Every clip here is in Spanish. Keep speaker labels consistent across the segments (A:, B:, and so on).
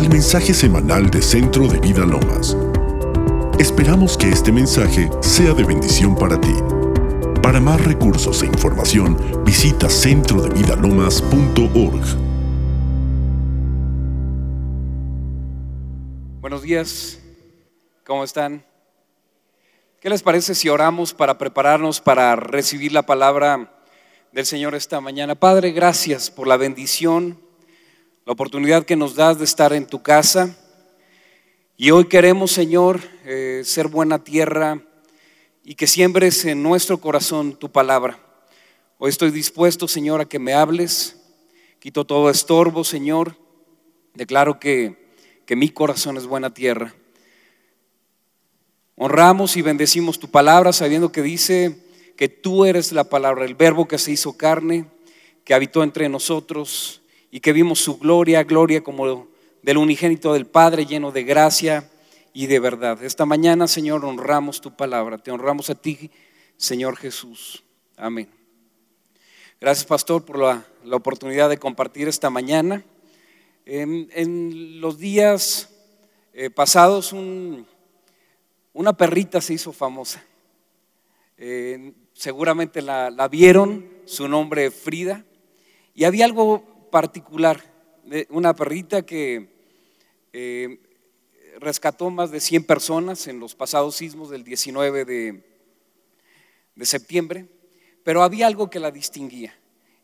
A: al mensaje semanal de Centro de Vida Lomas. Esperamos que este mensaje sea de bendición para ti. Para más recursos e información, visita centrodevidalomas.org.
B: Buenos días, ¿cómo están? ¿Qué les parece si oramos para prepararnos para recibir la palabra del Señor esta mañana? Padre, gracias por la bendición, la oportunidad que nos das de estar en tu casa. Y hoy queremos, Señor, eh, ser buena tierra y que siembres en nuestro corazón tu palabra. Hoy estoy dispuesto, Señor, a que me hables. Quito todo estorbo, Señor. Declaro que, que mi corazón es buena tierra. Honramos y bendecimos tu palabra sabiendo que dice que tú eres la palabra, el verbo que se hizo carne, que habitó entre nosotros y que vimos su gloria, gloria como del unigénito del Padre lleno de gracia y de verdad. Esta mañana, Señor, honramos tu palabra, te honramos a ti, Señor Jesús. Amén. Gracias, pastor, por la, oportunidad de compartir esta mañana. En, los días eh, pasados, un una perrita se hizo famosa. Eh, seguramente la, vieron, su nombre Frida, y había algo particular, una perrita que eh, rescató más de 100 personas en los pasados sismos del 19 de, de septiembre, pero había algo que la distinguía.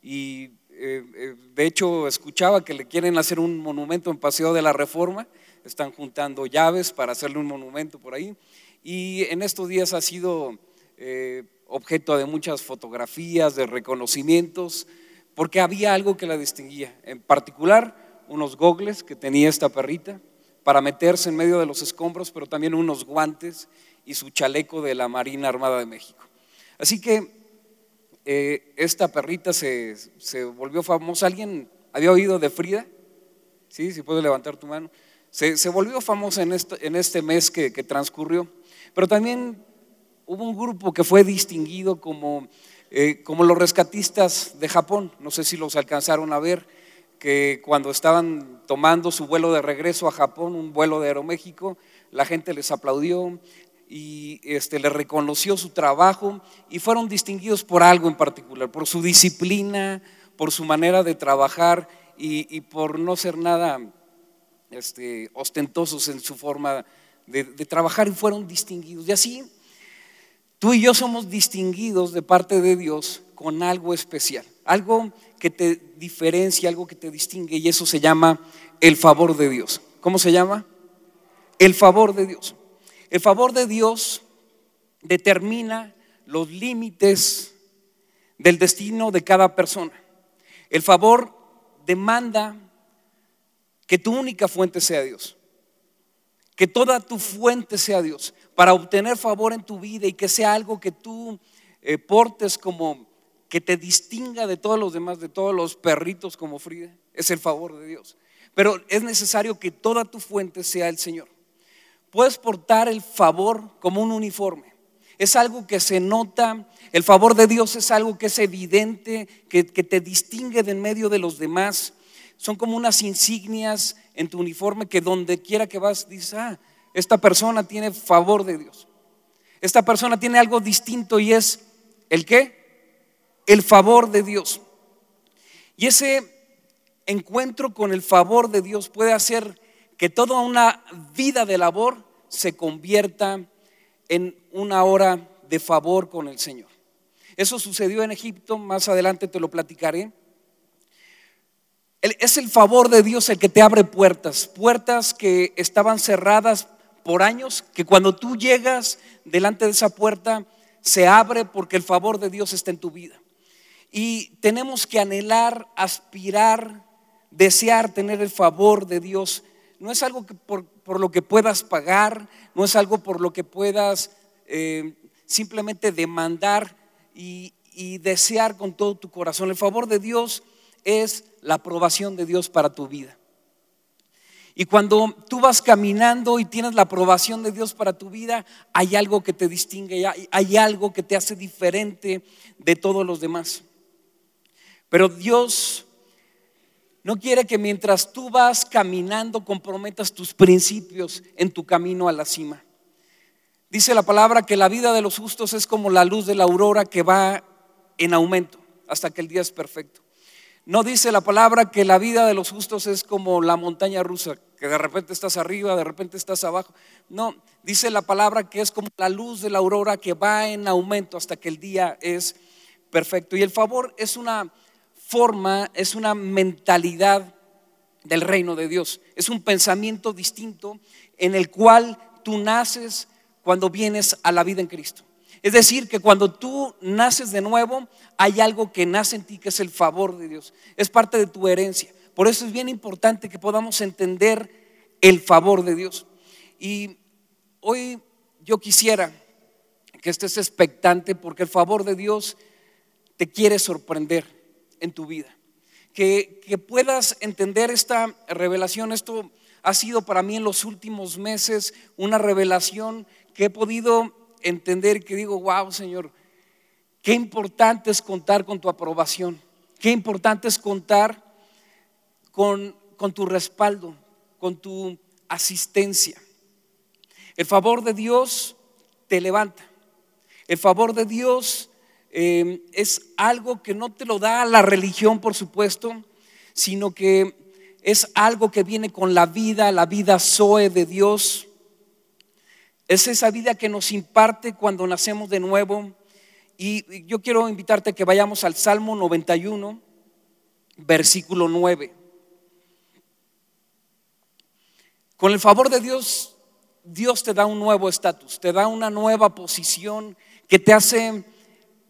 B: Y eh, de hecho escuchaba que le quieren hacer un monumento en Paseo de la Reforma, están juntando llaves para hacerle un monumento por ahí. Y en estos días ha sido eh, objeto de muchas fotografías, de reconocimientos, porque había algo que la distinguía. En particular, unos gogles que tenía esta perrita para meterse en medio de los escombros, pero también unos guantes y su chaleco de la Marina Armada de México. Así que eh, esta perrita se, volvió famosa. ¿Alguien había oído de Frida? Sí, si puede levantar tu mano. Se, volvió famosa en este, en este mes que, transcurrió, pero también hubo un grupo que fue distinguido como, eh, como los rescatistas de Japón, no sé si los alcanzaron a ver, que cuando estaban tomando su vuelo de regreso a Japón, un vuelo de Aeroméxico, la gente les aplaudió y este, les reconoció su trabajo y fueron distinguidos por algo en particular, por su disciplina, por su manera de trabajar y, por no ser nada este, ostentosos en su forma de, trabajar y fueron distinguidos. Y así, tú y yo somos distinguidos de parte de Dios con algo especial, algo que te diferencia, algo que te distingue, y eso se llama el favor de Dios. ¿Cómo se llama? El favor de Dios. El favor de Dios determina los límites del destino de cada persona. El favor demanda que tu única fuente sea Dios. Que toda tu fuente sea Dios. Para obtener favor en tu vida y que sea algo que tú eh, portes como que te distinga de todos los demás, de todos los perritos como Frida, es el favor de Dios. Pero es necesario que toda tu fuente sea el Señor. Puedes portar el favor como un uniforme. Es algo que se nota, el favor de Dios es algo que es evidente, que, que te distingue de en medio de los demás son como unas insignias en tu uniforme que donde quiera que vas dices, ah, esta persona tiene favor de Dios. Esta persona tiene algo distinto y es el qué? El favor de Dios. Y ese encuentro con el favor de Dios puede hacer que toda una vida de labor se convierta en una hora de favor con el Señor. Eso sucedió en Egipto, más adelante te lo platicaré. Es el favor de Dios el que te abre puertas, puertas que estaban cerradas por años, que cuando tú llegas delante de esa puerta se abre porque el favor de Dios está en tu vida. Y tenemos que anhelar, aspirar, desear tener el favor de Dios. No es algo que por, lo que puedas pagar, no es algo por lo que puedas eh, simplemente demandar y desear con todo tu corazón. El favor de Dios es la aprobación de Dios para tu vida. Y cuando tú vas caminando y tienes la aprobación de Dios para tu vida, hay algo que te distingue, hay, algo que te hace diferente de todos los demás. Pero Dios No quiere que mientras tú vas caminando comprometas tus principios en tu camino a la cima. Dice la palabra que la vida de los justos es como la luz de la aurora que va en aumento hasta que el día es perfecto. No dice la palabra que la vida de los justos es como la montaña rusa, que de repente estás arriba, de repente estás abajo. No, dice la palabra que es como la luz de la aurora que va en aumento hasta que el día es perfecto. Y el favor es una forma, es una mentalidad del reino de Dios. Es un pensamiento distinto en el cual tú naces cuando vienes a la vida en Cristo. Es decir, que cuando tú naces de nuevo, hay algo que nace en ti que es el favor de Dios. Es parte de tu herencia. Por eso es bien importante que podamos entender el favor de Dios. Y hoy yo quisiera que estés expectante porque el favor de Dios te quiere sorprender en tu vida. Que, que puedas entender esta revelación. Esto ha sido para mí en los últimos meses una revelación que he podido entender que digo, wow, Señor, qué importante es contar con tu aprobación, qué importante es contar con, con tu respaldo, con tu asistencia. El favor de Dios te levanta. El favor de Dios eh, es algo que no te lo da la religión, por supuesto, sino que es algo que viene con la vida, la vida Zoe de Dios. Es esa vida que nos imparte cuando nacemos de nuevo. Y yo quiero invitarte a que vayamos al Salmo 91, versículo 9. Con el favor de Dios, Dios te da un nuevo estatus, te da una nueva posición que te hace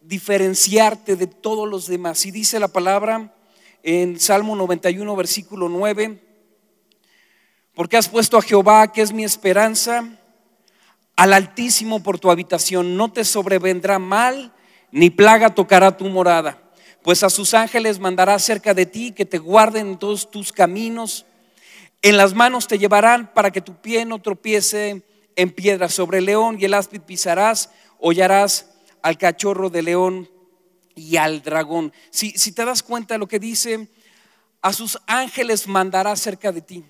B: diferenciarte de todos los demás. Y dice la palabra en Salmo 91, versículo 9, porque has puesto a Jehová, que es mi esperanza, al Altísimo por tu habitación, no te sobrevendrá mal, ni plaga tocará tu morada, pues a sus ángeles mandará cerca de ti que te guarden en todos tus caminos, en las manos te llevarán para que tu pie no tropiece en piedra, sobre el león y el áspid pisarás, hollarás al cachorro de león y al dragón. Si, si te das cuenta de lo que dice, a sus ángeles mandará cerca de ti.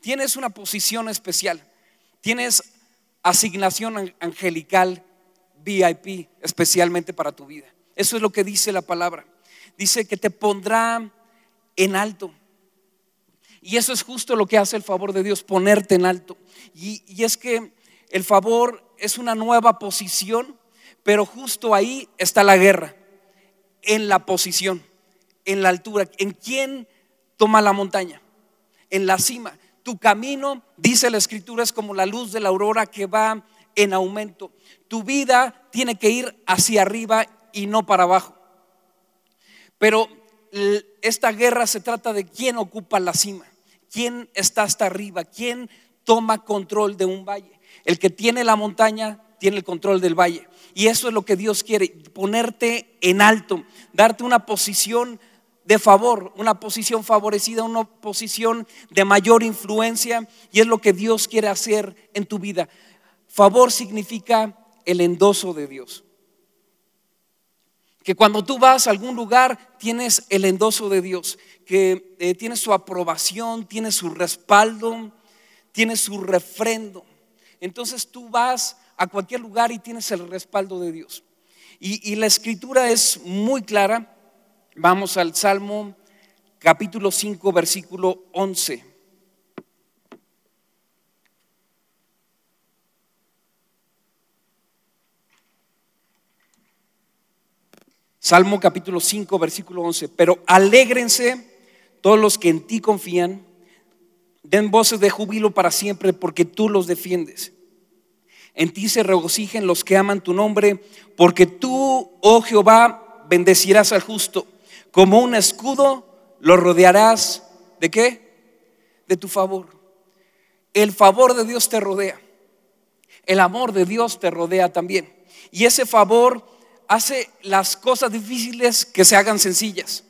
B: Tienes una posición especial, tienes asignación angelical VIP especialmente para tu vida. Eso es lo que dice la palabra. Dice que te pondrá en alto. Y eso es justo lo que hace el favor de Dios, ponerte en alto. Y, y es que el favor es una nueva posición, pero justo ahí está la guerra, en la posición, en la altura. ¿En quién toma la montaña? En la cima. Tu camino, dice la escritura, es como la luz de la aurora que va en aumento. Tu vida tiene que ir hacia arriba y no para abajo. Pero esta guerra se trata de quién ocupa la cima, quién está hasta arriba, quién toma control de un valle. El que tiene la montaña tiene el control del valle. Y eso es lo que Dios quiere, ponerte en alto, darte una posición de favor, una posición favorecida, una posición de mayor influencia. Y es lo que Dios quiere hacer en tu vida. Favor significa el endoso de Dios. Que cuando tú vas a algún lugar tienes el endoso de Dios, que eh, tienes su aprobación, tienes su respaldo, tienes su refrendo. Entonces tú vas a cualquier lugar y tienes el respaldo de Dios. Y, y la escritura es muy clara Vamos al Salmo capítulo 5, versículo 11. Salmo capítulo 5, versículo 11. Pero alégrense todos los que en ti confían, den voces de júbilo para siempre porque tú los defiendes. En ti se regocijen los que aman tu nombre, porque tú, oh Jehová, bendecirás al justo como un escudo lo rodearás de qué? De tu favor. El favor de Dios te rodea. El amor de Dios te rodea también. Y ese favor hace las cosas difíciles que se hagan sencillas.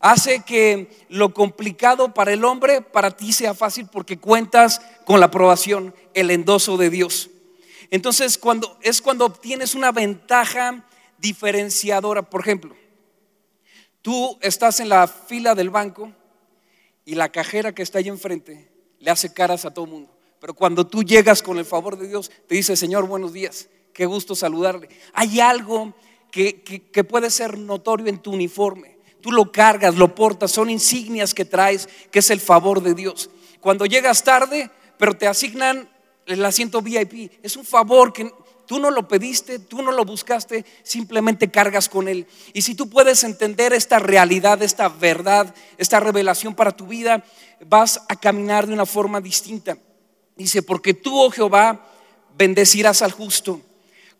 B: Hace que lo complicado para el hombre, para ti sea fácil porque cuentas con la aprobación, el endoso de Dios. Entonces, cuando es cuando obtienes una ventaja diferenciadora, por ejemplo, Tú estás en la fila del banco y la cajera que está ahí enfrente le hace caras a todo el mundo. Pero cuando tú llegas con el favor de Dios, te dice, Señor, buenos días, qué gusto saludarle. Hay algo que, que puede ser notorio en tu uniforme. Tú lo cargas, lo portas, son insignias que traes, que es el favor de Dios. Cuando llegas tarde, pero te asignan el asiento VIP, es un favor que Tú no lo pediste, tú no lo buscaste, simplemente cargas con él. Y si tú puedes entender esta realidad, esta verdad, esta revelación para tu vida, vas a caminar de una forma distinta. Dice, porque tú, oh Jehová, bendecirás al justo,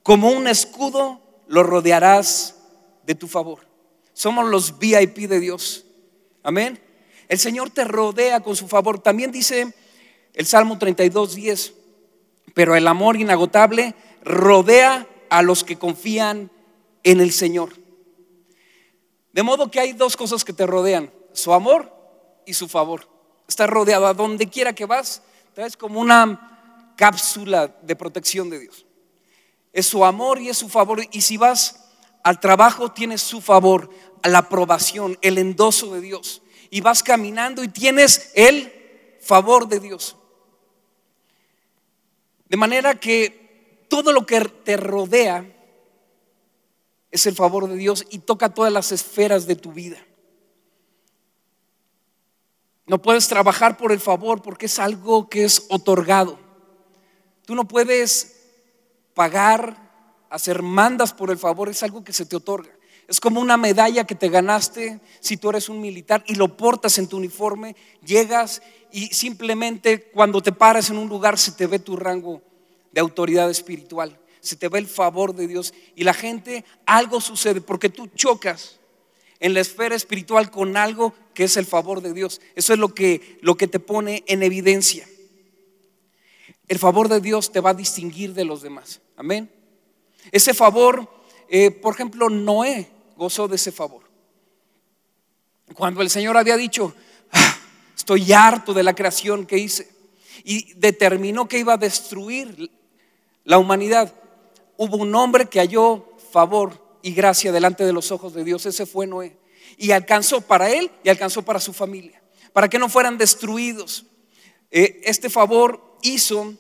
B: como un escudo lo rodearás de tu favor. Somos los VIP de Dios. Amén. El Señor te rodea con su favor. También dice el Salmo 32, 10, pero el amor inagotable rodea a los que confían en el Señor. De modo que hay dos cosas que te rodean, su amor y su favor. Estás rodeado a donde quiera que vas, traes como una cápsula de protección de Dios. Es su amor y es su favor. Y si vas al trabajo, tienes su favor, la aprobación, el endoso de Dios. Y vas caminando y tienes el favor de Dios. De manera que todo lo que te rodea es el favor de Dios y toca todas las esferas de tu vida. No puedes trabajar por el favor porque es algo que es otorgado. Tú no puedes pagar, hacer mandas por el favor, es algo que se te otorga. Es como una medalla que te ganaste si tú eres un militar y lo portas en tu uniforme, llegas y simplemente cuando te paras en un lugar se te ve tu rango de autoridad espiritual. Se te ve el favor de Dios y la gente, algo sucede porque tú chocas en la esfera espiritual con algo que es el favor de Dios. Eso es lo que, lo que te pone en evidencia. El favor de Dios te va a distinguir de los demás. Amén. Ese favor, eh, por ejemplo, Noé gozó de ese favor. Cuando el Señor había dicho, ah, estoy harto de la creación que hice, y determinó que iba a destruir la humanidad, hubo un hombre que halló favor y gracia delante de los ojos de Dios. Ese fue Noé. Y alcanzó para él y alcanzó para su familia, para que no fueran destruidos. Eh, este favor hizo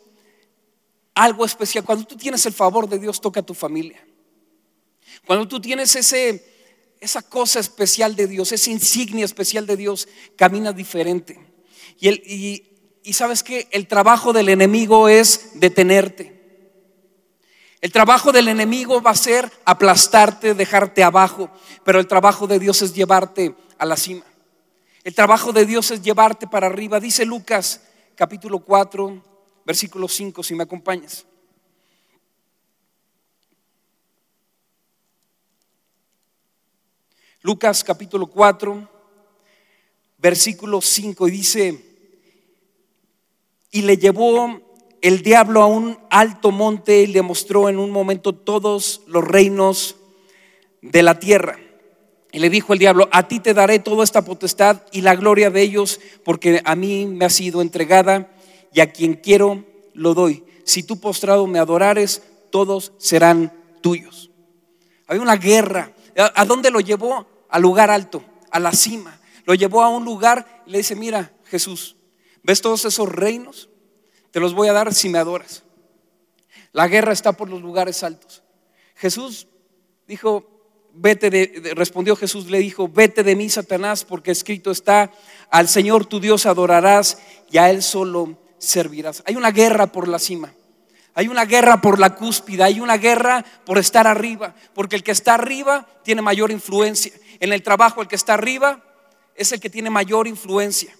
B: algo especial. Cuando tú tienes el favor de Dios, toca a tu familia. Cuando tú tienes ese, esa cosa especial de Dios, esa insignia especial de Dios, caminas diferente. Y, sabes que el trabajo del enemigo es detenerte. El trabajo del enemigo va a ser aplastarte, dejarte abajo, pero el trabajo de Dios es llevarte a la cima. El trabajo de Dios es llevarte para arriba. Dice Lucas capítulo 4, versículo 5, si me acompañas. Lucas capítulo 4, versículo 5, y dice, y le llevó el diablo a un alto monte le mostró en un momento todos los reinos de la tierra. Y le dijo el diablo, a ti te daré toda esta potestad y la gloria de ellos, porque a mí me ha sido entregada y a quien quiero lo doy. Si tú postrado me adorares, todos serán tuyos. Hay una guerra. ¿A dónde lo llevó? Al lugar alto, a la cima. Lo llevó a un lugar y le dice, mira Jesús, ¿ves todos esos reinos? Te los voy a dar si me adoras. La guerra está por los lugares altos. Jesús dijo, vete de, respondió Jesús, le dijo, vete de mí, Satanás, porque escrito está, al Señor tu Dios adorarás y a Él solo servirás. Hay una guerra por la cima. Hay una guerra por la cúspide, hay una guerra por estar arriba, porque el que está arriba tiene mayor influencia. En el trabajo, el que está arriba es el que tiene mayor influencia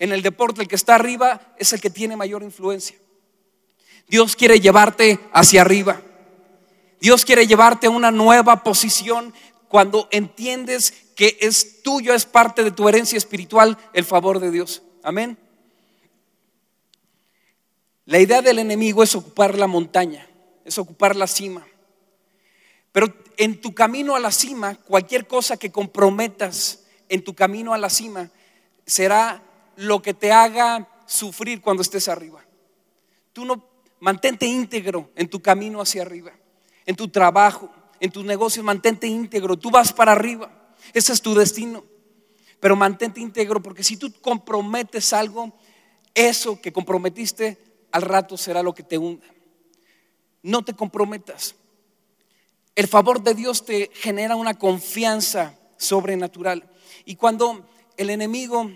B: en el deporte, el que está arriba es el que tiene mayor influencia. Dios quiere llevarte hacia arriba. Dios quiere llevarte a una nueva posición cuando entiendes que es tuyo, es parte de tu herencia espiritual el favor de Dios. Amén. La idea del enemigo es ocupar la montaña, es ocupar la cima. Pero en tu camino a la cima, cualquier cosa que comprometas en tu camino a la cima será lo que te haga sufrir cuando estés arriba. Tú no mantente íntegro en tu camino hacia arriba, en tu trabajo, en tus negocios, mantente íntegro. Tú vas para arriba. Ese es tu destino. pero mantente íntegro porque si tú comprometes algo, eso que comprometiste al rato será lo que te hunda. No te comprometas. El favor de Dios te genera una confianza sobrenatural. Y cuando el enemigo,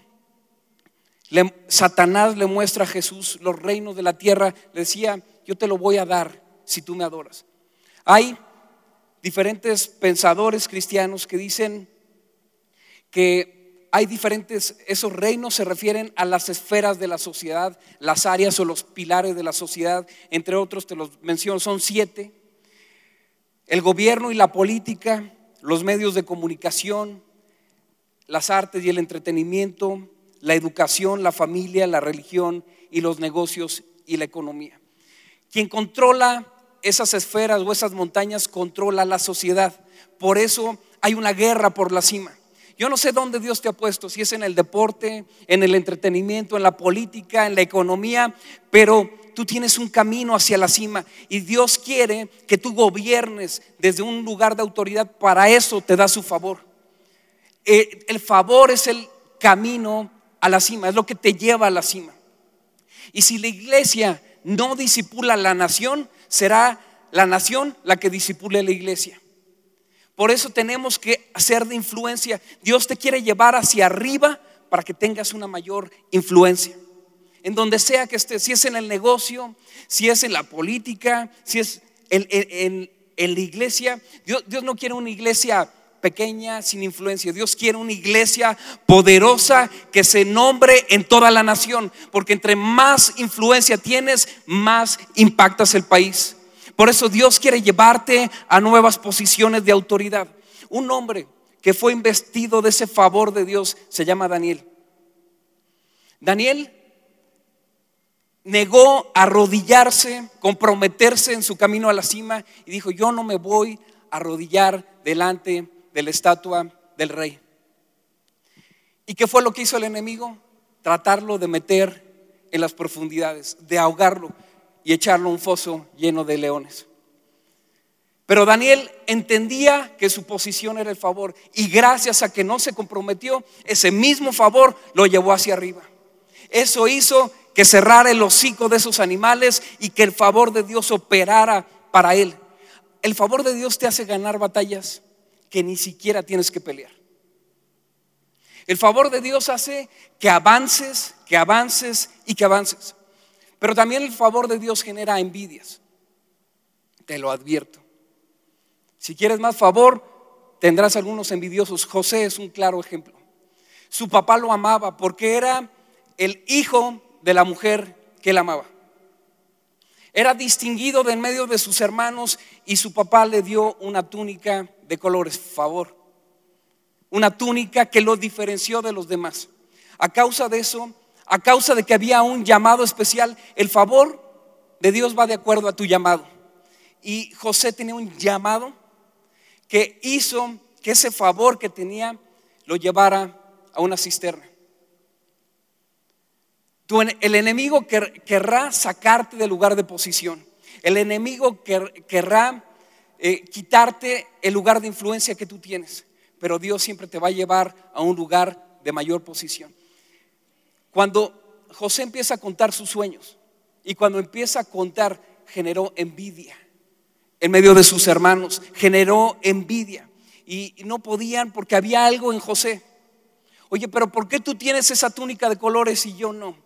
B: Satanás le muestra a Jesús los reinos de la tierra, le decía, yo te lo voy a dar si tú me adoras. Hay diferentes pensadores cristianos que dicen que hay diferentes, esos reinos se refieren a las esferas de la sociedad, las áreas o los pilares de la sociedad, entre otros te los menciono, son siete. El gobierno y la política, los medios de comunicación, las artes y el entretenimiento, la educación, la familia, la religión y los negocios y la economía. Quien controla esas esferas o esas montañas controla la sociedad. Por eso hay una guerra por la cima. Yo no sé dónde Dios te ha puesto, si es en el deporte, en el entretenimiento, en la política, en la economía, pero tú tienes un camino hacia la cima y Dios quiere que tú gobiernes desde un lugar de autoridad. Para eso te da su favor. Eh, el favor es el camino a la cima, es lo que te lleva a la cima. Y si la iglesia no disipula la nación, será la nación la que disipule la iglesia. Por eso tenemos que hacer de influencia. Dios te quiere llevar hacia arriba para que tengas una mayor influencia. En donde sea que estés, si es en el negocio, si es en la política, si es en, la iglesia. Dios, Dios no quiere una iglesia pequeña, sin influencia. Dios quiere una iglesia poderosa que se nombre en toda la nación, porque entre más influencia tienes, más impactas el país. Por eso Dios quiere llevarte a nuevas posiciones de autoridad. Un hombre que fue investido de ese favor de Dios se llama Daniel. Daniel negó arrodillarse, comprometerse en su camino a la cima y dijo, yo no me voy a arrodillar delante de la estatua del rey. ¿Y qué fue lo que hizo el enemigo? Tratarlo de meter en las profundidades, de ahogarlo y echarlo a un foso lleno de leones. Pero Daniel entendía que su posición era el favor y gracias a que no se comprometió, ese mismo favor lo llevó hacia arriba. Eso hizo que cerrara el hocico de esos animales y que el favor de Dios operara para él. El favor de Dios te hace ganar batallas que ni siquiera tienes que pelear. El favor de Dios hace que avances, que avances y que avances. Pero también el favor de Dios genera envidias. Te lo advierto. Si quieres más favor, tendrás algunos envidiosos. José es un claro ejemplo. Su papá lo amaba porque era el hijo de la mujer que él amaba. Era distinguido de en medio de sus hermanos y su papá le dio una túnica de colores, favor. Una túnica que lo diferenció de los demás. A causa de eso, a causa de que había un llamado especial, el favor de Dios va de acuerdo a tu llamado. Y José tenía un llamado que hizo que ese favor que tenía lo llevara a una cisterna. el enemigo querrá sacarte del lugar de posición. El enemigo querrá eh, quitarte el lugar de influencia que tú tienes, pero Dios siempre te va a llevar a un lugar de mayor posición. Cuando José empieza a contar sus sueños y cuando empieza a contar, generó envidia en medio de sus hermanos, generó envidia y no podían porque había algo en José. Oye, pero ¿por qué tú tienes esa túnica de colores y yo no?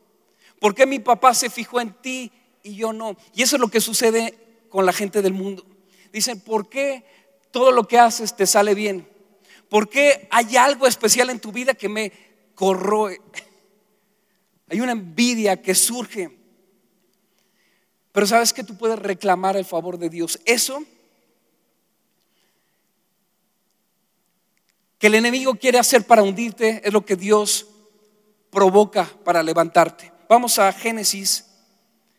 B: ¿Por qué mi papá se fijó en ti y yo no? Y eso es lo que sucede con la gente del mundo. Dicen, ¿por qué todo lo que haces te sale bien? ¿Por qué hay algo especial en tu vida que me corroe? Hay una envidia que surge. Pero sabes que tú puedes reclamar el favor de Dios. Eso que el enemigo quiere hacer para hundirte es lo que Dios provoca para levantarte. Vamos a Génesis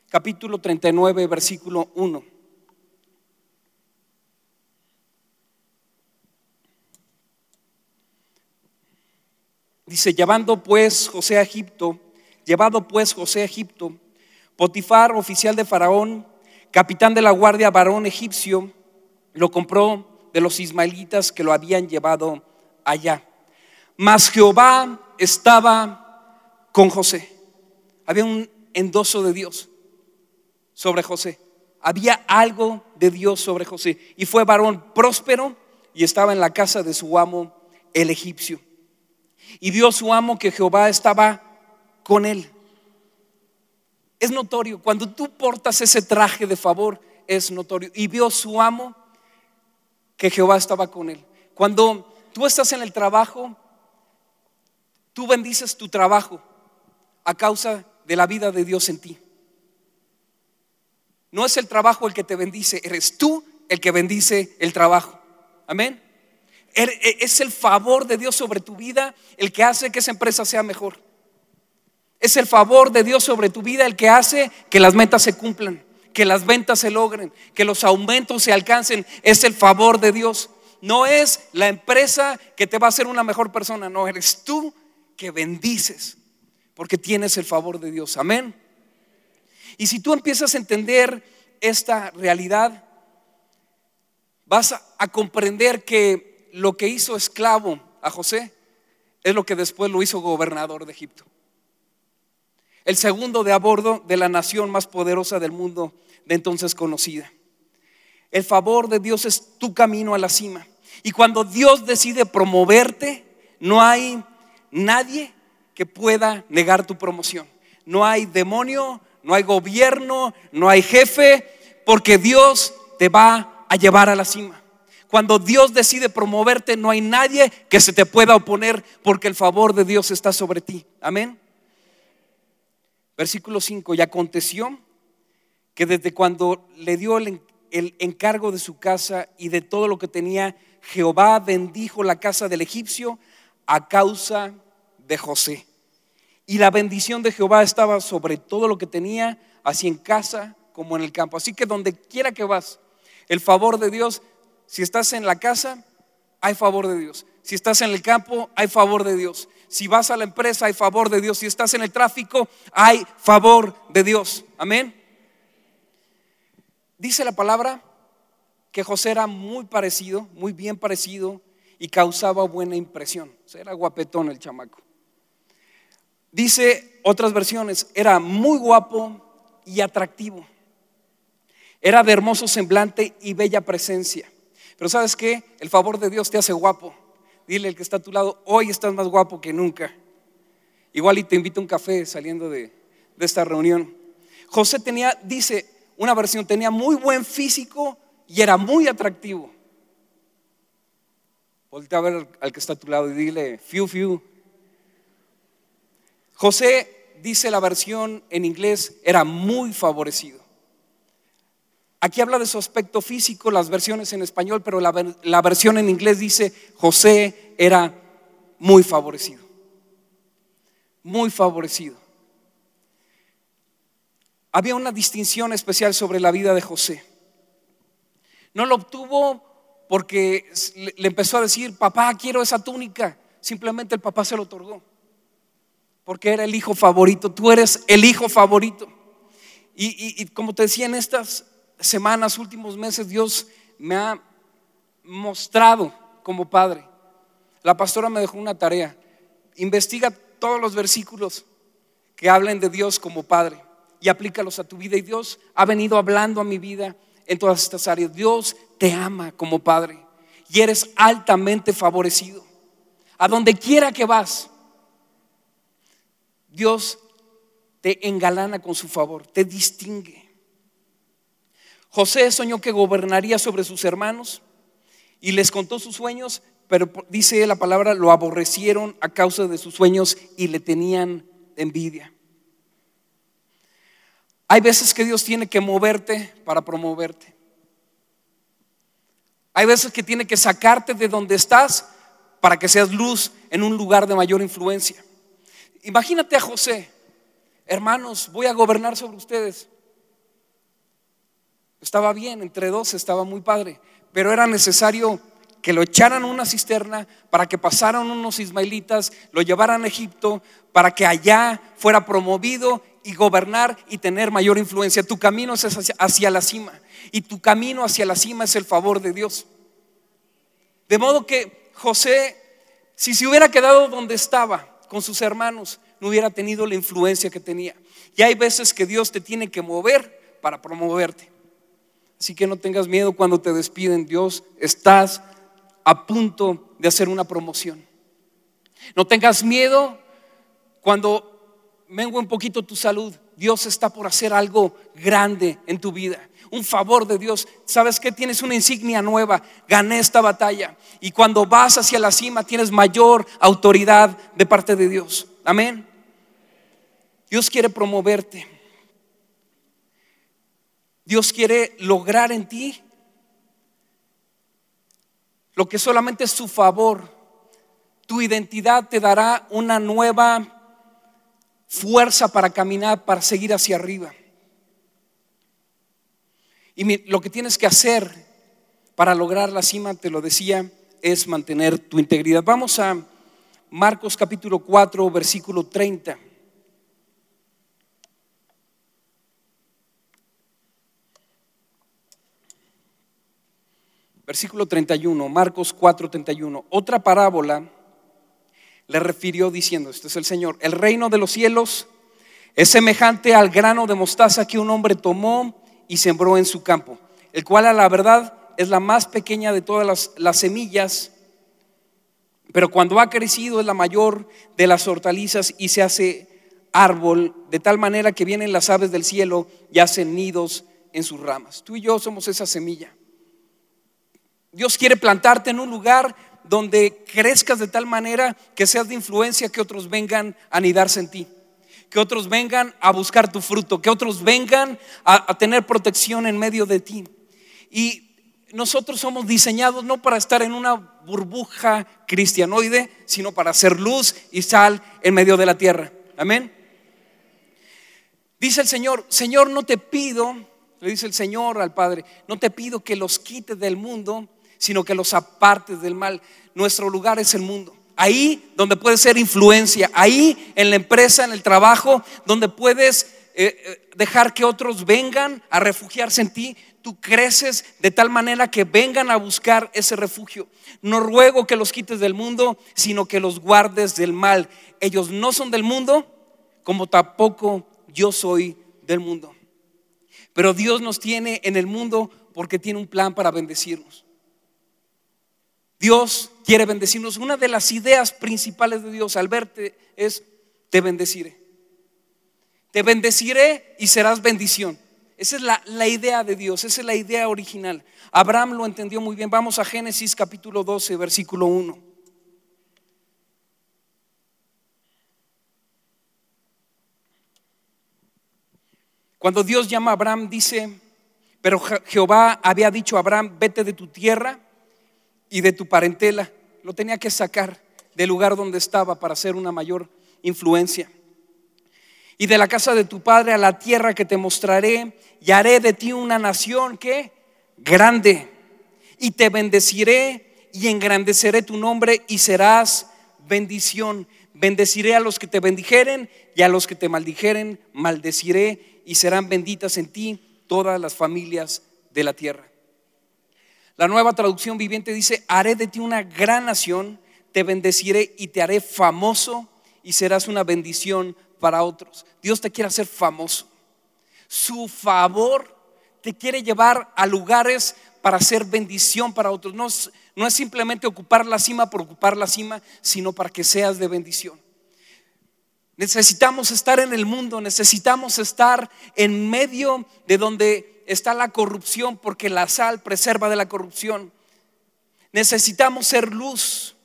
B: capítulo 39, versículo 1. Dice, llevando pues José a Egipto, llevado pues José a Egipto, Potifar, oficial de Faraón, capitán de la guardia, varón egipcio, lo compró de los ismaelitas que lo habían llevado allá. Mas Jehová estaba con José. Había un endoso de Dios sobre José. Había algo de Dios sobre José. Y fue varón próspero y estaba en la casa de su amo, el egipcio. Y vio su amo que Jehová estaba con él. Es notorio, cuando tú portas ese traje de favor, es notorio. Y vio su amo que Jehová estaba con él. Cuando tú estás en el trabajo, tú bendices tu trabajo a causa de la vida de Dios en ti. No es el trabajo el que te bendice, eres tú el que bendice el trabajo. Amén. Er, e, es el favor de Dios sobre tu vida el que hace que esa empresa sea mejor. Es el favor de Dios sobre tu vida el que hace que las metas se cumplan, que las ventas se logren, que los aumentos se alcancen. Es el favor de Dios. No es la empresa que te va a hacer una mejor persona, no, eres tú que bendices, porque tienes el favor de Dios. Amén. Y si tú empiezas a entender esta realidad, vas a, comprender que lo que hizo esclavo a José es lo que después lo hizo gobernador de Egipto. El segundo de a bordo de la nación más poderosa del mundo de entonces conocida. El favor de Dios es tu camino a la cima. Y cuando Dios decide promoverte, no hay nadie que pueda negar tu promoción. No hay demonio, no hay gobierno, no hay jefe, porque Dios te va a llevar a la cima. Cuando Dios decide promoverte, no hay nadie que se te pueda oponer porque el favor de Dios está sobre ti. Amén. Versículo 5, y aconteció que desde cuando le dio el, el encargo de su casa y de todo lo que tenía, Jehová bendijo la casa del egipcio a causa de José. Y la bendición de Jehová estaba sobre todo lo que tenía, así en casa como en el campo. Así que donde quiera que vas, el favor de Dios, si estás en la casa, hay favor de Dios. Si estás en el campo, hay favor de Dios. Si vas a la empresa, hay favor de Dios. Si estás en el tráfico, hay favor de Dios. Amén. Dice la palabra que José era muy parecido, muy bien parecido y causaba buena impresión. Era guapetón el chamaco. Dice otras versiones, era muy guapo y atractivo. Era de hermoso semblante y bella presencia. Pero sabes qué? El favor de Dios te hace guapo. Dile al que está a tu lado, hoy estás más guapo que nunca. Igual y te invito a un café saliendo de, esta reunión. José tenía, dice una versión, tenía muy buen físico y era muy atractivo. Voltea a ver al que está a tu lado y dile, fiu, fiu. José, dice la versión en inglés, era muy favorecido. Aquí habla de su aspecto físico, las versiones en español, pero la, versión en inglés dice, José era muy favorecido. Muy favorecido. Había una distinción especial sobre la vida de José. No lo obtuvo porque le empezó a decir, papá, quiero esa túnica. Simplemente el papá se lo otorgó porque era el hijo favorito. Tú eres el hijo favorito. Y, como te decía, en estas semanas, últimos meses, Dios me ha mostrado como padre. La pastora me dejó una tarea. Investiga todos los versículos que hablen de Dios como padre y aplícalos a tu vida. Y Dios ha venido hablando a mi vida en todas estas áreas. Dios te ama como padre y eres altamente favorecido. A donde quiera que vas, Dios te engalana con su favor, te distingue. José soñó que gobernaría sobre sus hermanos y les contó sus sueños, pero dice la palabra, lo aborrecieron a causa de sus sueños y le tenían envidia. Hay veces que Dios tiene que moverte para promoverte. Hay veces que tiene que sacarte de donde estás para que seas luz en un lugar de mayor influencia. Imagínate a José, hermanos, voy a gobernar sobre ustedes. Estaba bien, entre dos estaba muy padre, pero era necesario que lo echaran a una cisterna para que pasaran unos ismaelitas, lo llevaran a Egipto, para que allá fuera promovido y gobernar y tener mayor influencia. Tu camino es hacia, hacia la cima y tu camino hacia la cima es el favor de Dios. De modo que José Si se hubiera quedado donde estaba con sus hermanos, no hubiera tenido la influencia que tenía. Y hay veces que Dios te tiene que mover para promoverte. Así que no tengas miedo cuando te despiden. Dios, estás a punto de hacer una promoción. No tengas miedo cuando mengue un poquito tu salud. Dios está por hacer algo grande en tu vida. Un favor de Dios. ¿Sabes que Tienes una insignia nueva. Gané esta batalla. Y cuando vas hacia la cima tienes mayor autoridad de parte de Dios. Amén. Dios quiere promoverte. Dios quiere lograr en ti lo que solamente es su favor. Tu identidad te dará una nueva fuerza para caminar, para seguir hacia arriba. Y lo que tienes que hacer para lograr la cima, te lo decía, es mantener tu integridad. Vamos a Marcos capítulo 4, versículo 30. Versículo 31, Marcos 4, 31. Otra parábola le refirió diciendo, este es el Señor, el reino de los cielos es semejante al grano de mostaza que un hombre tomó y sembró en su campo, el cual a la verdad es la más pequeña de todas las, las semillas, pero cuando ha crecido es la mayor de las hortalizas y se hace árbol, de tal manera que vienen las aves del cielo y hacen nidos en sus ramas. Tú y yo somos esa semilla. Dios quiere plantarte en un lugar donde crezcas de tal manera que seas de influencia que otros vengan a anidarse en ti, que otros vengan a buscar tu fruto, que otros vengan a, tener protección en medio de ti. Y nosotros somos diseñados no para estar en una burbuja cristianoide, sino para hacer luz y sal en medio de la tierra. Amén. Dice el Señor, Señor, no te pido, le dice el Señor al Padre, no te pido que los quites del mundo, sino que los apartes del mal. Nuestro lugar es el mundo. Ahí donde puedes ser influencia, ahí en la empresa, en el trabajo, donde puedes eh, eh, dejar que otros vengan a refugiarse en ti, tú creces de tal manera que vengan a buscar ese refugio. No ruego que los quites del mundo, sino que los guardes del mal. Ellos no son del mundo, como tampoco yo soy del mundo. Pero Dios nos tiene en el mundo porque tiene un plan para bendecirnos. Dios quiere bendecirnos. Una de las ideas principales de Dios al verte es, te bendeciré. Te bendeciré y serás bendición. Esa es la, la, idea de Dios, esa es la idea original. Abraham lo entendió muy bien. Vamos a Génesis capítulo 12, versículo 1. Cuando Dios llama a Abraham, dice, pero Jehová había dicho a Abraham, vete de tu tierra y de tu parentela. Lo tenía que sacar del lugar donde estaba para hacer una mayor influencia. Y de la casa de tu padre a la tierra que te mostraré, y haré de ti una nación que grande, y te bendeciré y engrandeceré tu nombre y serás bendición. Bendeciré a los que te bendijeren y a los que te maldijeren, maldeciré y serán benditas en ti todas las familias de la tierra. La nueva traducción viviente dice, haré de ti una gran nación, te bendeciré y te haré famoso y serás una bendición para otros. Dios te quiere hacer famoso. Su favor te quiere llevar a lugares para hacer bendición para otros. No no es simplemente ocupar la cima por ocupar la cima, sino para que seas de bendición. Necesitamos estar en el mundo, necesitamos estar en medio de donde está la corrupción porque la sal preserva de la corrupción. Necesitamos ser luz.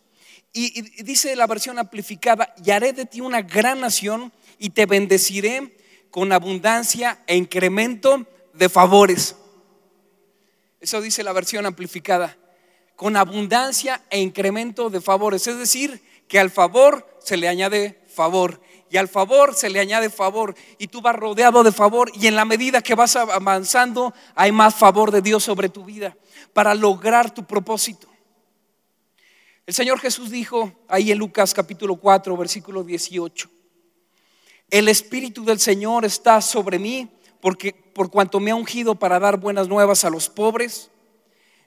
B: Y, dice la versión amplificada, y haré de ti una gran nación y te bendeciré con abundancia e incremento de favores. Eso dice la versión amplificada, con abundancia e incremento de favores. Es decir, que al favor se le añade favor y al favor se le añade favor y tú vas rodeado de favor y en la medida que vas avanzando hay más favor de Dios sobre tu vida para lograr tu propósito. El Señor Jesús dijo ahí en Lucas capítulo 4 versículo 18, el Espíritu del Señor está sobre mí porque por cuanto me ha ungido para dar buenas nuevas a los pobres,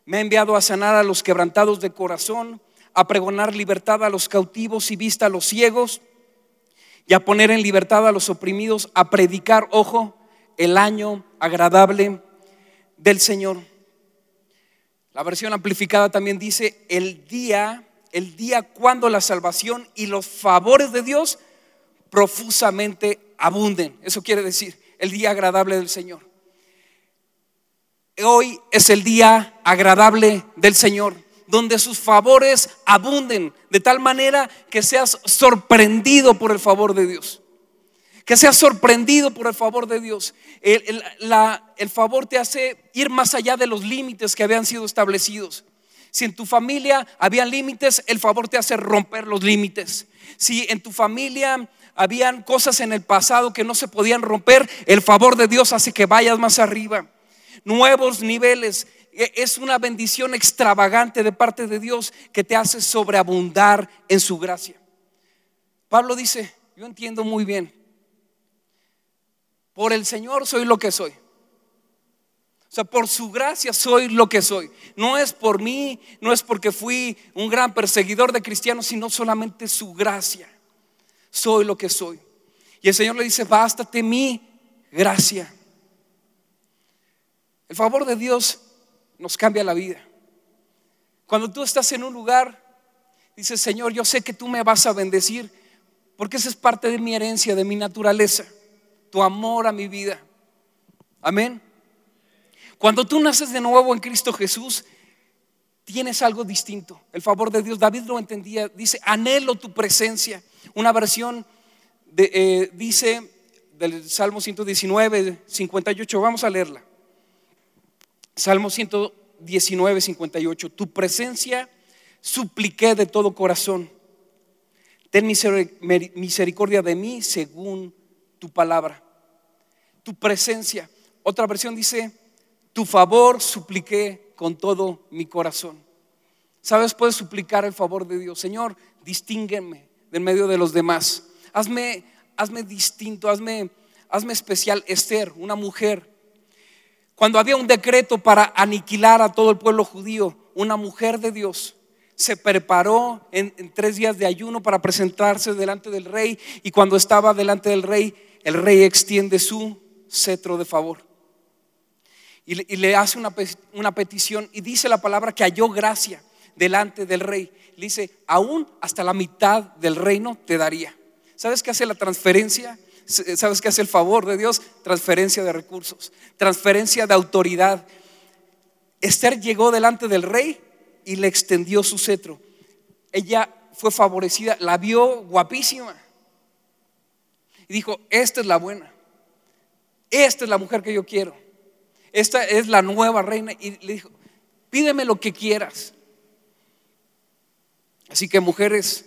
B: me ha enviado a sanar a los quebrantados de corazón, a pregonar libertad a los cautivos y vista a los ciegos, y a poner en libertad a los oprimidos, a predicar, ojo, el año agradable del Señor. La versión amplificada también dice el día, el día cuando la salvación y los favores de Dios profusamente abunden. Eso quiere decir el día agradable del Señor. Hoy es el día agradable del Señor, donde sus favores abunden de tal manera que seas sorprendido por el favor de Dios que seas sorprendido por el favor de Dios. El, favor te hace ir más allá de los límites que habían sido establecidos. Si en tu familia habían límites, el favor te hace romper los límites. Si en tu familia habían cosas en el pasado que no se podían romper, el favor de Dios hace que vayas más arriba. Nuevos niveles. E, es una bendición extravagante de parte de Dios que te hace sobreabundar en su gracia. Pablo dice, yo entiendo muy bien por el Señor soy lo que soy. O sea, por su gracia soy lo que soy. No es por mí, no es porque fui un gran perseguidor de cristianos, sino solamente su gracia. Soy lo que soy. Y el Señor le dice, bástate mi gracia. El favor de Dios nos cambia la vida. Cuando tú estás en un lugar, dices, Señor, yo sé que tú me vas a bendecir, porque esa es parte de mi herencia, de mi naturaleza tu amor a mi vida. Amén. Cuando tú naces de nuevo en Cristo Jesús, tienes algo distinto. El favor de Dios, David lo entendía, dice, anhelo tu presencia. Una versión de, eh, dice del Salmo 119, 58, vamos a leerla. Salmo 119, 58, tu presencia supliqué de todo corazón. Ten misericordia de mí según tu palabra, tu presencia. Otra versión dice, tu favor supliqué con todo mi corazón. ¿Sabes? Puedes suplicar el favor de Dios. Señor, distíngueme en medio de los demás. Hazme, hazme distinto, hazme, hazme especial. Esther, una mujer. Cuando había un decreto para aniquilar a todo el pueblo judío, una mujer de Dios se preparó en, tres días de ayuno para presentarse delante del rey y cuando estaba delante del rey, el rey extiende su cetro de favor y le, hace una, una, petición y dice la palabra que halló gracia delante del rey. Le dice, aún hasta la mitad del reino te daría. ¿Sabes qué hace la transferencia? ¿Sabes qué hace el favor de Dios? Transferencia de recursos, transferencia de autoridad. Esther llegó delante del rey y le extendió su cetro. Ella fue favorecida, la vio guapísima. Y dijo, esta es la buena. Esta es la mujer que yo quiero. Esta es la nueva reina. Y le dijo, pídeme lo que quieras. Así que mujeres,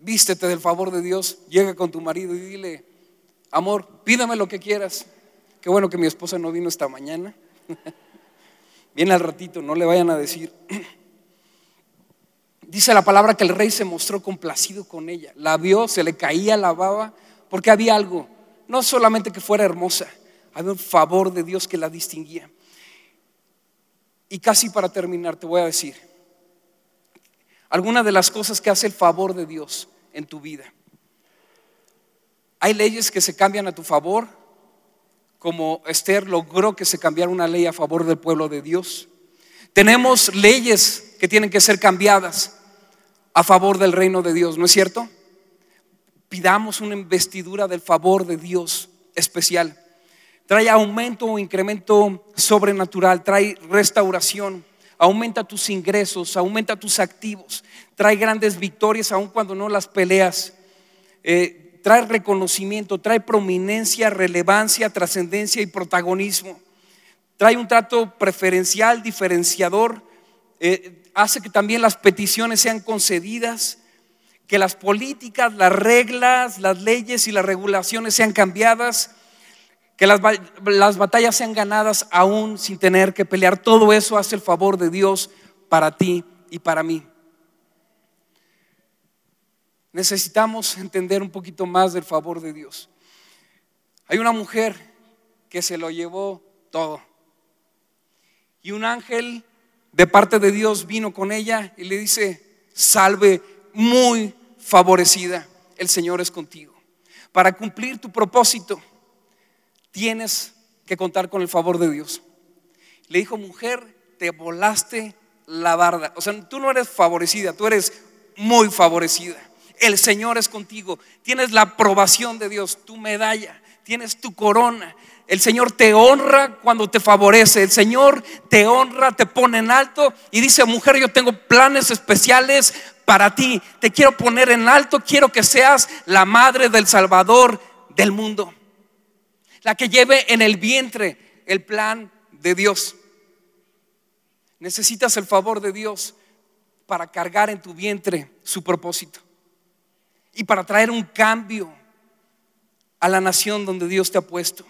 B: vístete del favor de Dios, llega con tu marido y dile, amor, pídame lo que quieras. Qué bueno que mi esposa no vino esta mañana. Viene al ratito, no le vayan a decir. Dice la palabra que el rey se mostró complacido con ella. La vio, se le caía la baba, porque había algo, no solamente que fuera hermosa, había un favor de Dios que la distinguía. Y casi para terminar te voy a decir algunas de las cosas que hace el favor de Dios en tu vida. Hay leyes que se cambian a tu favor, como Esther logró que se cambiara una ley a favor del pueblo de Dios. Tenemos leyes que tienen que ser cambiadas a favor del reino de Dios, ¿no es cierto? Pidamos una investidura del favor de Dios especial. Trae aumento o incremento sobrenatural, trae restauración, aumenta tus ingresos, aumenta tus activos, trae grandes victorias aun cuando no las peleas. Eh, trae reconocimiento, trae prominencia, relevancia, trascendencia y protagonismo. Trae un trato preferencial, diferenciador, eh, hace que también las peticiones sean concedidas, que las políticas, las reglas, las leyes y las regulaciones sean cambiadas, que las, las batallas sean ganadas aún sin tener que pelear. Todo eso hace el favor de Dios para ti y para mí necesitamos entender un poquito más del favor de Dios. Hay una mujer que se lo llevó todo. Y un ángel de parte de Dios vino con ella y le dice, salve muy favorecida, el Señor es contigo. Para cumplir tu propósito, tienes que contar con el favor de Dios. Le dijo, mujer, te volaste la barda. O sea, tú no eres favorecida, tú eres muy favorecida. El Señor es contigo. Tienes la aprobación de Dios, tu medalla, tienes tu corona. El Señor te honra cuando te favorece. El Señor te honra, te pone en alto y dice, mujer, yo tengo planes especiales para ti. Te quiero poner en alto, quiero que seas la madre del Salvador del mundo. La que lleve en el vientre el plan de Dios. Necesitas el favor de Dios para cargar en tu vientre su propósito y para traer un cambio a la nación donde Dios te ha puesto.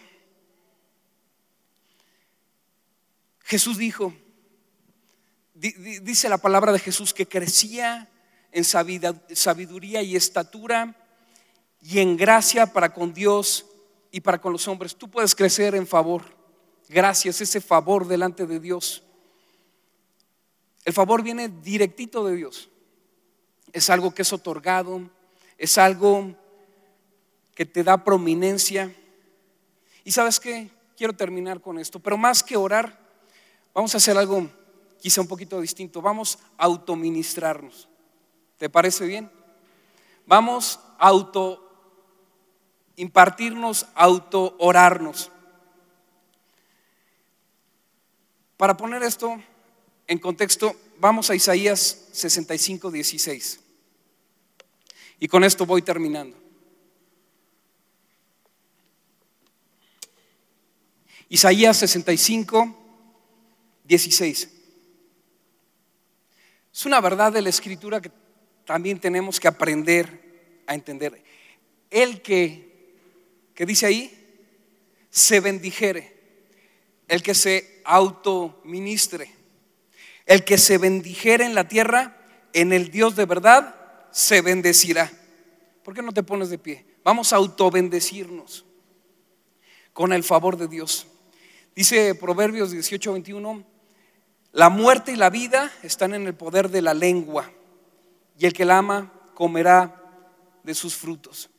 B: Jesús dijo, dice la palabra de Jesús que crecía en sabiduría y estatura y en gracia para con Dios y para con los hombres. Tú puedes crecer en favor, gracias, ese favor delante de Dios. El favor viene directito de Dios. Es algo que es otorgado, es algo que te da prominencia. Y sabes qué, quiero terminar con esto, pero más que orar, vamos a hacer algo quizá un poquito distinto. Vamos a autoministrarnos. ¿Te parece bien? Vamos a auto impartirnos, auto orarnos. Para poner esto en contexto, vamos a Isaías 65, 16. Y con esto voy terminando. Isaías 65, 16. Es una verdad de la escritura que también tenemos que aprender a entender. El que, que dice ahí, se bendijere, el que se autoministre el que se bendijere en la tierra, en el Dios de verdad, se bendecirá. ¿Por qué no te pones de pie? Vamos a autobendecirnos con el favor de Dios. Dice Proverbios 18, 21, la muerte y la vida están en el poder de la lengua, y el que la ama comerá de sus frutos.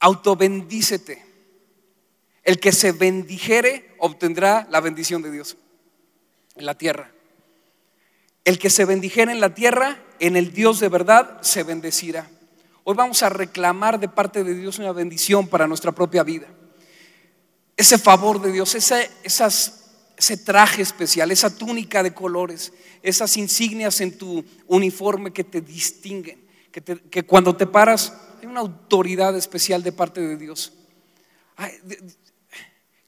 B: Autobendícete. El que se bendijere obtendrá la bendición de Dios en la tierra. El que se bendijera en la tierra, en el Dios de verdad, se bendecirá. Hoy vamos a reclamar de parte de Dios una bendición para nuestra propia vida. Ese favor de Dios, ese, ese traje especial, esa túnica de colores, esas insignias en tu uniforme que te distinguen, que, que cuando te paras hay una autoridad especial de parte de Dios.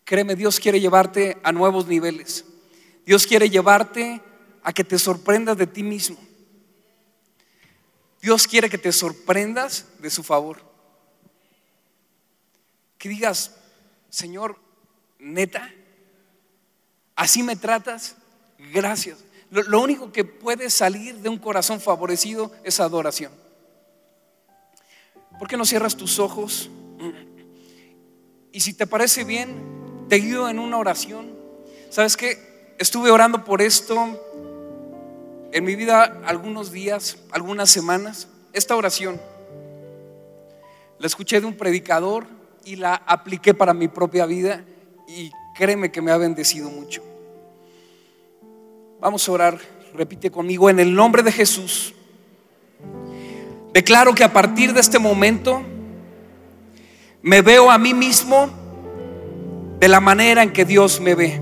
B: créeme, Dios quiere llevarte a nuevos niveles. Dios quiere llevarte a que te sorprendas de ti mismo. Dios quiere que te sorprendas de su favor. Que digas, Señor, neta, así me tratas, gracias. Lo, único que puede salir de un corazón favorecido es adoración. ¿Por qué no cierras tus ojos? Y si te parece bien, te guío en una oración. ¿Sabes qué? Estuve orando por esto en mi vida algunos días, algunas semanas, esta oración. La escuché de un predicador y la apliqué para mi propia vida y créeme que me ha bendecido mucho. Vamos a orar, repite conmigo, en el nombre de Jesús. Declaro que a partir de este momento me veo a mí mismo de la manera en que Dios me ve.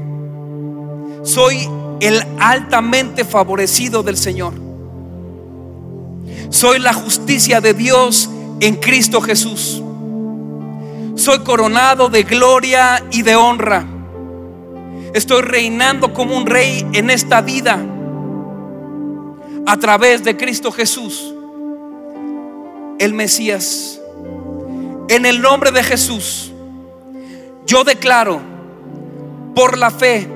B: Soy el altamente favorecido del Señor. Soy la justicia de Dios en Cristo Jesús. Soy coronado de gloria y de honra. Estoy reinando como un rey en esta vida a través de Cristo Jesús, el Mesías. En el nombre de Jesús, yo declaro por la fe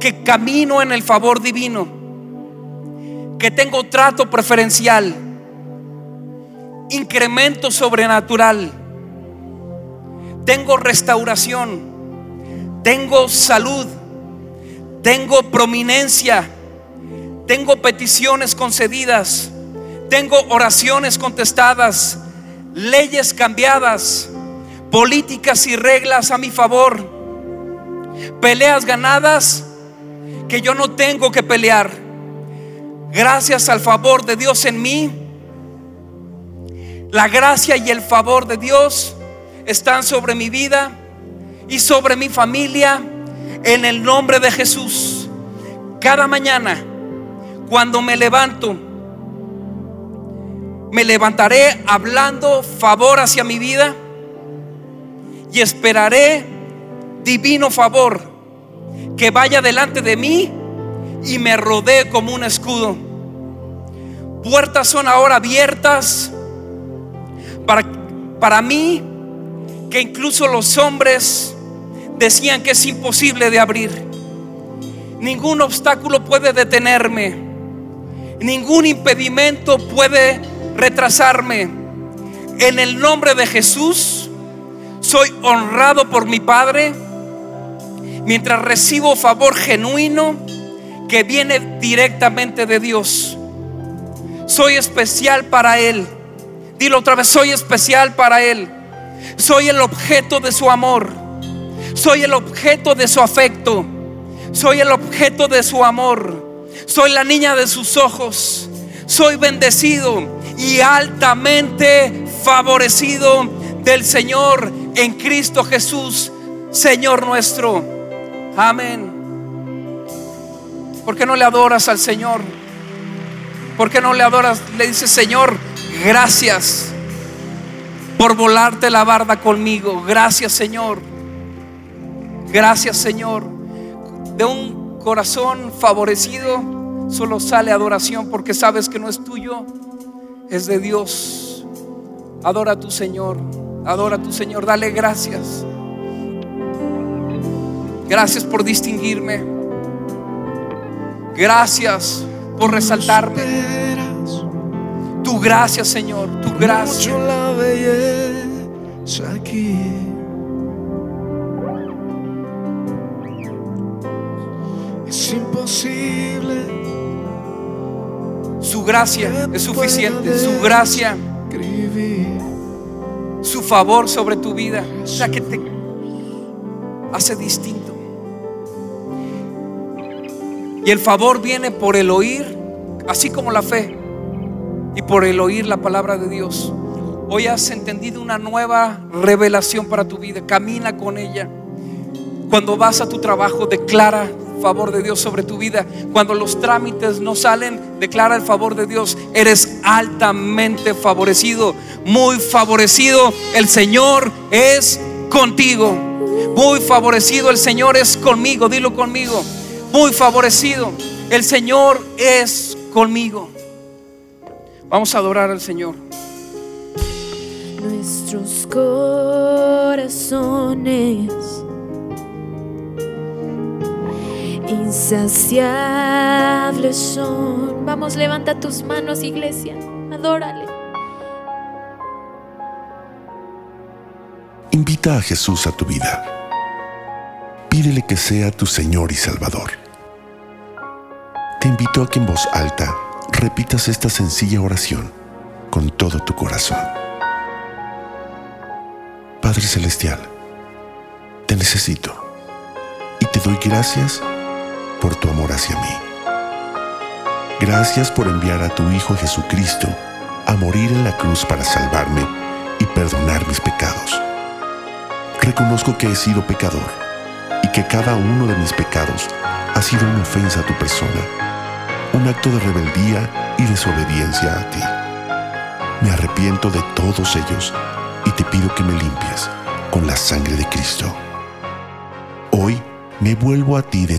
B: que camino en el favor divino, que tengo trato preferencial, incremento sobrenatural, tengo restauración, tengo salud, tengo prominencia, tengo peticiones concedidas, tengo oraciones contestadas, leyes cambiadas, políticas y reglas a mi favor, peleas ganadas que yo no tengo que pelear. Gracias al favor de Dios en mí, la gracia y el favor de Dios están sobre mi vida y sobre mi familia en el nombre de Jesús. Cada mañana, cuando me levanto, me levantaré hablando favor hacia mi vida y esperaré divino favor que vaya delante de mí y me rodee como un escudo. Puertas son ahora abiertas para, para mí que incluso los hombres decían que es imposible de abrir. Ningún obstáculo puede detenerme. Ningún impedimento puede retrasarme. En el nombre de Jesús, soy honrado por mi Padre mientras recibo favor genuino que viene directamente de Dios. Soy especial para Él. Dilo otra vez, soy especial para Él. Soy el objeto de su amor. Soy el objeto de su afecto. Soy el objeto de su amor. Soy la niña de sus ojos. Soy bendecido y altamente favorecido del Señor en Cristo Jesús, Señor nuestro. Amén. ¿Por qué no le adoras al Señor? ¿Por qué no le adoras? Le dices, Señor, gracias por volarte la barda conmigo. Gracias, Señor. Gracias, Señor. De un corazón favorecido solo sale adoración porque sabes que no es tuyo, es de Dios. Adora a tu Señor, adora a tu Señor, dale gracias. Gracias por distinguirme. Gracias por resaltarme. Tu gracia, Señor, tu gracia.
C: La belleza aquí. Es imposible
B: Su gracia es suficiente. Su gracia, su favor sobre tu vida. O sea que te hace distinto. Y el favor viene por el oír, así como la fe, y por el oír la palabra de Dios. Hoy has entendido una nueva revelación para tu vida. Camina con ella. Cuando vas a tu trabajo, declara favor de Dios sobre tu vida. Cuando los trámites no salen, declara el favor de Dios. Eres altamente favorecido, muy favorecido. El Señor es contigo. Muy favorecido, el Señor es conmigo. Dilo conmigo. Muy favorecido. El Señor es conmigo. Vamos a adorar al Señor.
D: Nuestros corazones insaciables son. Vamos, levanta tus manos, iglesia. Adórale.
A: Invita a Jesús a tu vida. Pídele que sea tu Señor y Salvador. Te invito a que en voz alta repitas esta sencilla oración con todo tu corazón. Padre Celestial, te necesito y te doy gracias por tu amor hacia mí. Gracias por enviar a tu Hijo Jesucristo a morir en la cruz para salvarme y perdonar mis pecados. Reconozco que he sido pecador y que cada uno de mis pecados ha sido una ofensa a tu persona, un acto de rebeldía y desobediencia a ti. Me arrepiento de todos ellos y te pido que me limpies con la sangre de Cristo. Hoy me vuelvo a ti de